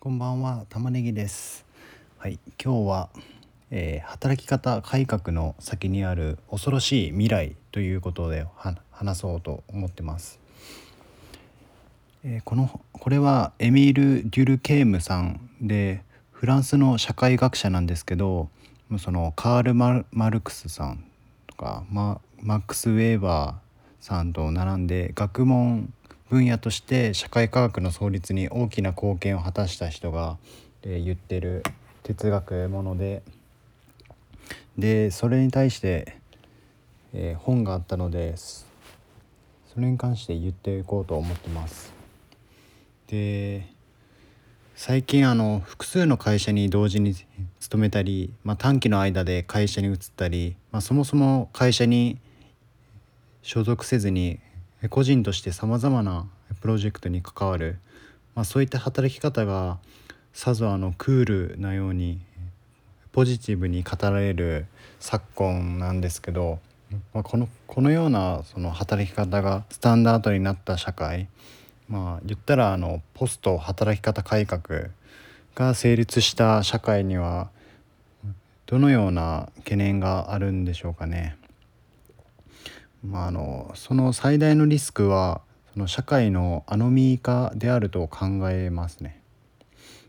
こんばんは玉ねぎです。はい今日は、えー、働き方改革の先にある恐ろしい未来ということで話そうと思ってます、えー、このこれはエミール・デュルケームさんでフランスの社会学者なんですけどそのカール・マルクスさんとかママックス・ウェーバーさんと並んで学問分野として社会科学の創立に大きな貢献を果たした人が、え言ってる哲学ものででそれに対して、えー、本があったのですそれに関して言っていこうと思ってます。で最近あの複数の会社に同時に勤めたり、まあ、短期の間で会社に移ったり、まあ、そもそも会社に所属せずに個人としてさまざまなプロジェクトに関わる、まあ、そういった働き方がさぞあのクールなようにポジティブに語られる昨今なんですけど、まあ、このこのようなその働き方がスタンダードになった社会まあ言ったらあのポスト働き方改革が成立した社会にはどのような懸念があるんでしょうかね。まあ、あのその最大のリスクはその社会のアノミー化であると考えますね。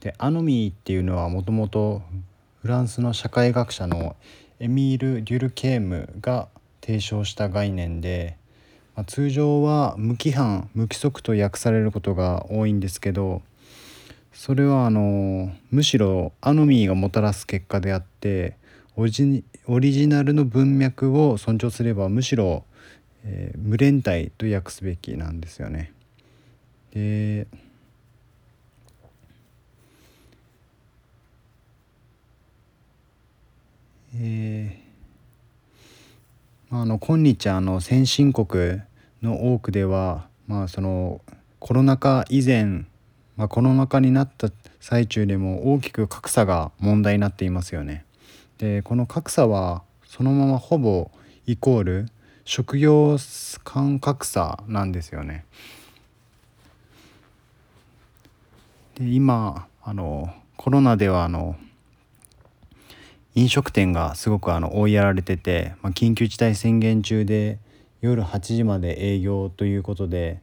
でアノミーっていうのはもともとフランスの社会学者のエミール・デュルケームが提唱した概念で、まあ、通常は無規範無規則と訳されることが多いんですけどそれはあのむしろアノミーがもたらす結果であってオリジナルの文脈を尊重すればむしろえー、無連帯と訳すべきなんですよね。でえー、まあ、あの今日あの先進国の多くでは、まあ、そのコロナ禍以前、まあ、コロナ禍になった最中でも大きく格差が問題になっていますよね。でこの格差はそのままほぼイコール職業間格差なんですよね。で今あのコロナではあの飲食店がすごくあの追いやられてて、まあ、緊急事態宣言中で夜8時まで営業ということで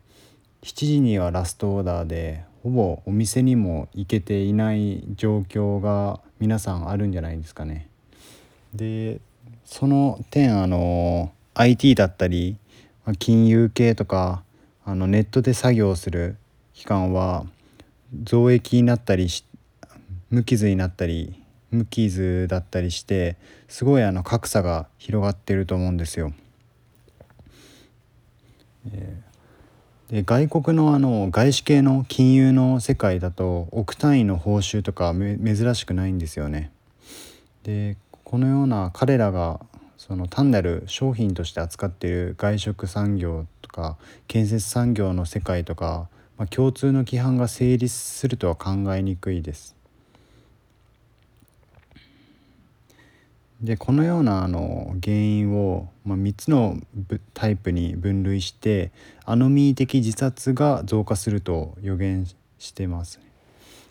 7時にはラストオーダーでほぼお店にも行けていない状況が皆さんあるんじゃないですかね。でその点あの IT だったり金融系とかあのネットで作業する機関は増益になったりし無傷になったり無傷だったりしてすごいあの格差が広がってると思うんですよ。で外国のあの外資系の金融の世界だと億単位の報酬とか珍しくないんですよね。でこのような彼らがその単なる商品として扱っている外食産業とか建設産業の世界とか、まあ、共通の規範が成立するとは考えにくいです。でこのようなあの原因を、まあ、3つのタイプに分類してアノミー的自殺が増加すると予言してます。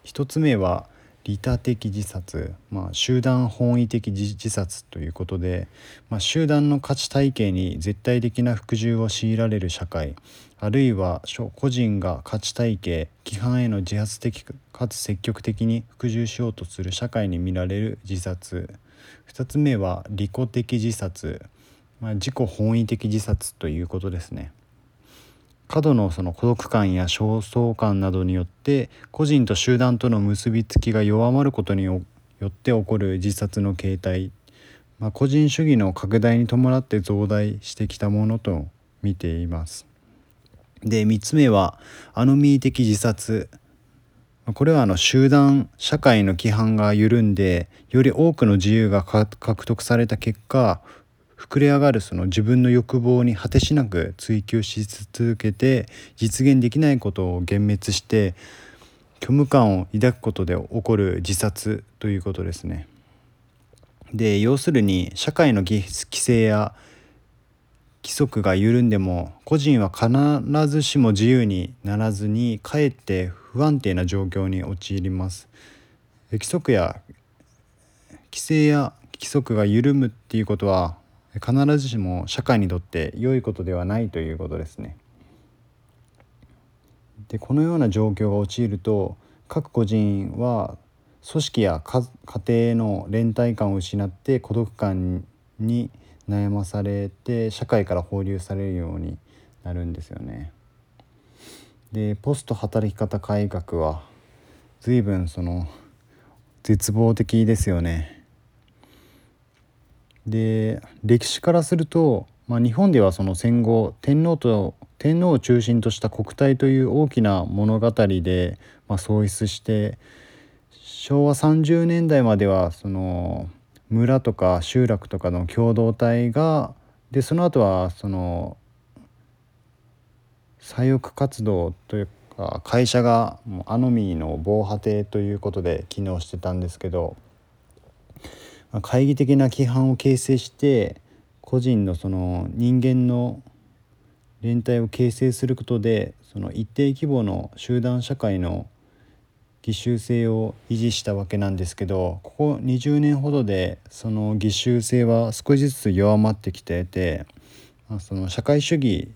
1つ目は利他的自殺、まあ、集団本位的自殺ということで、まあ、集団の価値体系に絶対的な服従を強いられる社会あるいは個人が価値体系規範への自発的かつ積極的に服従しようとする社会に見られる自殺2つ目は利己的自殺、まあ、自己本位的自殺ということですね。過度のその孤独感や焦燥感などによって個人と集団との結びつきが弱まることによって起こる自殺の形態、まあ、個人主義の拡大に伴って増大してきたものと見ています。で3つ目はアノミー的自殺これはあの集団社会の規範が緩んでより多くの自由が獲得された結果膨れ上がるその自分の欲望に果てしなく追求し続けて実現できないことを幻滅して虚無感を抱くことで起こる自殺ということですね。で要するに社会の規制や規則が緩んでも個人は必ずしも自由にならずにかえって不安定な状況に陥ります規則や規制や規則が緩むっていうことは必ずしも社会にとって良いことではないということですね。でこのような状況が陥ると各個人は組織や家庭の連帯感を失って孤独感に悩まされて社会から放流されるようになるんですよね。でポスト働き方改革は随分その絶望的ですよね。で歴史からすると、まあ、日本ではその戦後天皇と天皇を中心とした国体という大きな物語で、まあ、創出して昭和30年代まではその村とか集落とかの共同体がでその後はその左翼活動というか会社がアノミーの防波堤ということで機能してたんですけど懐疑的な規範を形成して個人のその人間の連帯を形成することでその一定規模の集団社会の義習性を維持したわけなんですけどここ20年ほどでその義習性は少しずつ弱まってきていて、まあ、その社会主義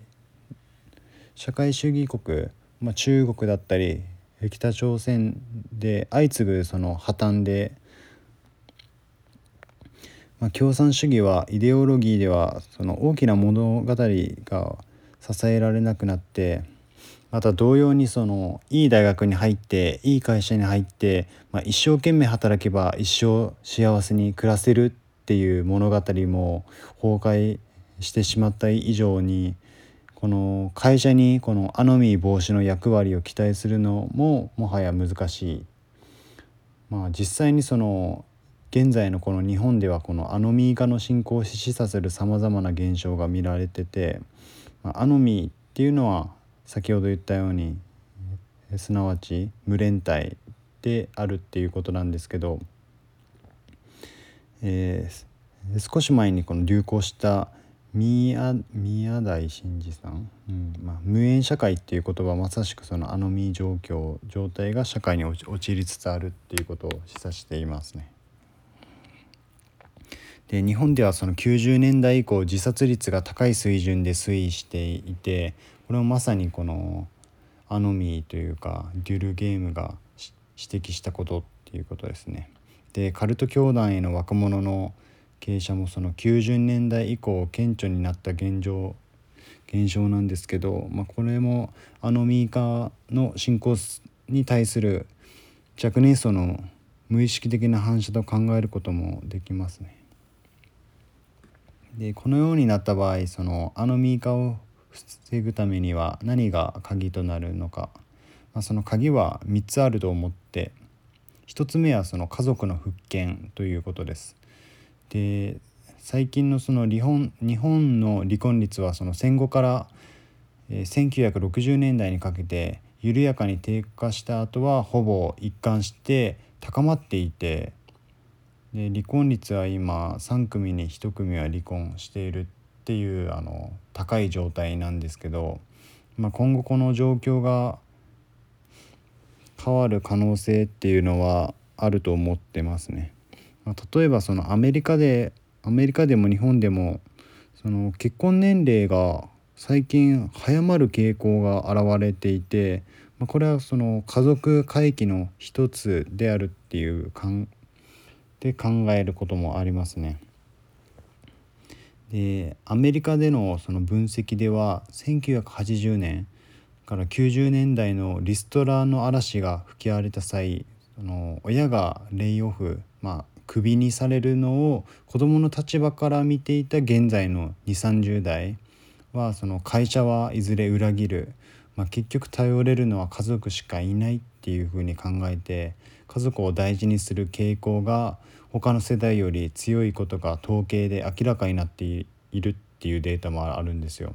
社会主義国、まあ、中国だったり北朝鮮で相次ぐその破綻で、まあ、共産主義はイデオロギーではその大きな物語が支えられなくなってまた同様にそのいい大学に入っていい会社に入って、まあ、一生懸命働けば一生幸せに暮らせるっていう物語も崩壊してしまった以上にこの会社にこのアノミー防止の役割を期待するのももはや難しい。まあ、実際にその現在のこの日本ではこのアノミー化の進行を示唆するさまざまな現象が見られてて、ま、アノミーっていうのは先ほど言ったようにすなわち無連帯であるっていうことなんですけど、えー、少し前にこの流行した宮宮台真司さん、うんまあ、無縁社会っていう言葉はまさしくそのアノミー状況状態が社会に陥りつつあるっていうことを示唆していますね。で日本ではその90年代以降自殺率が高い水準で推移していてこれもまさにこのアノミーというかデュルゲームが指摘したことっていうことですね。でカルト教団への若者の傾斜もその90年代以降顕著になった現状現象なんですけど、まあ、これもアノミー化の進行に対する若年層の無意識的な反射と考えることもできますね。でこのようになった場合そのアノミー化を防ぐためには何が鍵となるのか、まあ、その鍵は3つあると思って1つ目はその家族の復権ということです。で最近のその日本日本の離婚率はその戦後から、1960年代にかけて緩やかに低下した後はほぼ一貫して高まっていてで離婚率は今3組に1組は離婚しているっていうあの高い状態なんですけど、まあ、今後この状況が変わる可能性っていうのはあると思ってますね。まあ、例えばそのアメリカでアメリカでも日本でもその結婚年齢が最近早まる傾向が現れていて、まあ、これはその家族回帰の一つであるっていう考で考えることもありますね。でアメリカでのその分析では1980年から90年代のリストラの嵐が吹き荒れた際その親がレイオフ、まあ、クビにされるのを子どもの立場から見ていた現在の2 3 0代はその会社はいずれ裏切る、まあ、結局頼れるのは家族しかいないっていうふうに考えて家族を大事にする傾向が他の世代より強いことが統計で明らかになっているっていうデータもあるんですよ。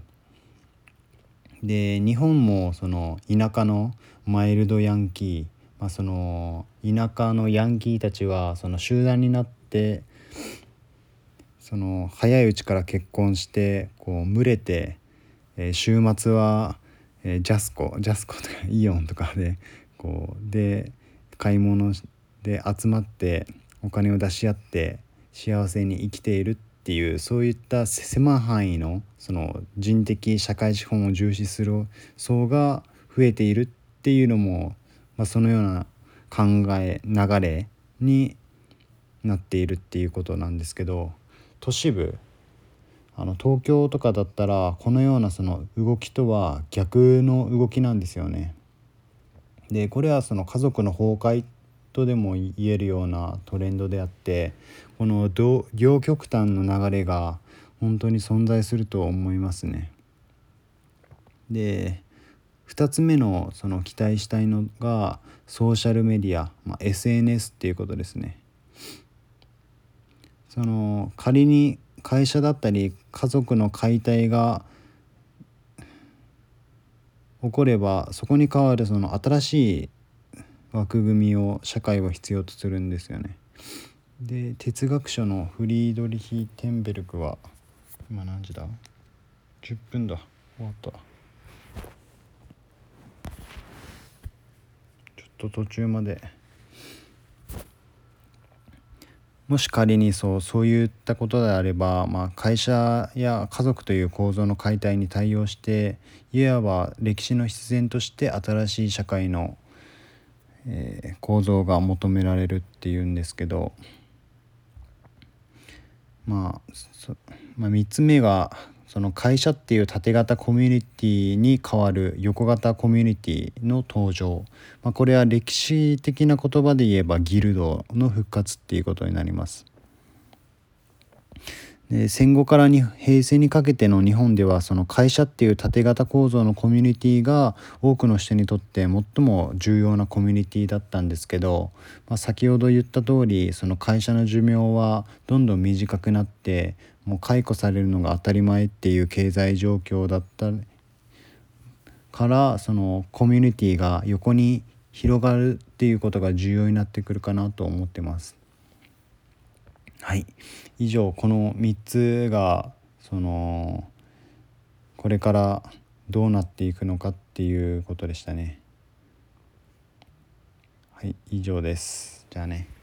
で日本もその田舎のマイルドヤンキー、まあ、その田舎のヤンキーたちはその集団になってその早いうちから結婚してこう群れて、え、週末は、えー、ジャスコジャスコとかイオンとかでこうで買い物で集まってお金を出し合って幸せに生きているっていうそういった狭い範囲のその人的社会資本を重視する層が増えているっていうのも、まあ、そのような考え流れになっているっていうことなんですけど都市部あの東京とかだったらこのようなその動きとは逆の動きなんですよね。でこれはその家族の崩壊とでも言えるようなトレンドであってこの両極端の流れが本当に存在すると思いますね。で2つ目のその期待したいのがソーシャルメディア、まあ、SNS っていうことですね。その仮に会社だったり家族の解体が起こればそこに代わるその新しい枠組みを社会は必要とするんですよね。で哲学者のフリードリヒ・テンベルクは今何時だ ?10 分だ終わったちょっと途中までもし仮にそうそういったことであれば、まあ、会社や家族という構造の解体に対応していわば歴史の必然として新しい社会の、えー、構造が求められるっていうんですけど、まあ、まあ3つ目がその会社っていう縦型コミュニティに代わる横型コミュニティの登場、まあ、これは歴史的な言葉で言えばギルドの復活っていうことになります。で戦後からに平成にかけての日本ではその会社っていう縦型構造のコミュニティが多くの人にとって最も重要なコミュニティだったんですけど、まあ、先ほど言った通りその会社の寿命はどんどん短くなってもう解雇されるのが当たり前っていう経済状況だったからそのコミュニティが横に広がるっていうことが重要になってくるかなと思ってます。はい以上この3つがそのこれからどうなっていくのかっていうことでしたね。はい以上です。じゃあね。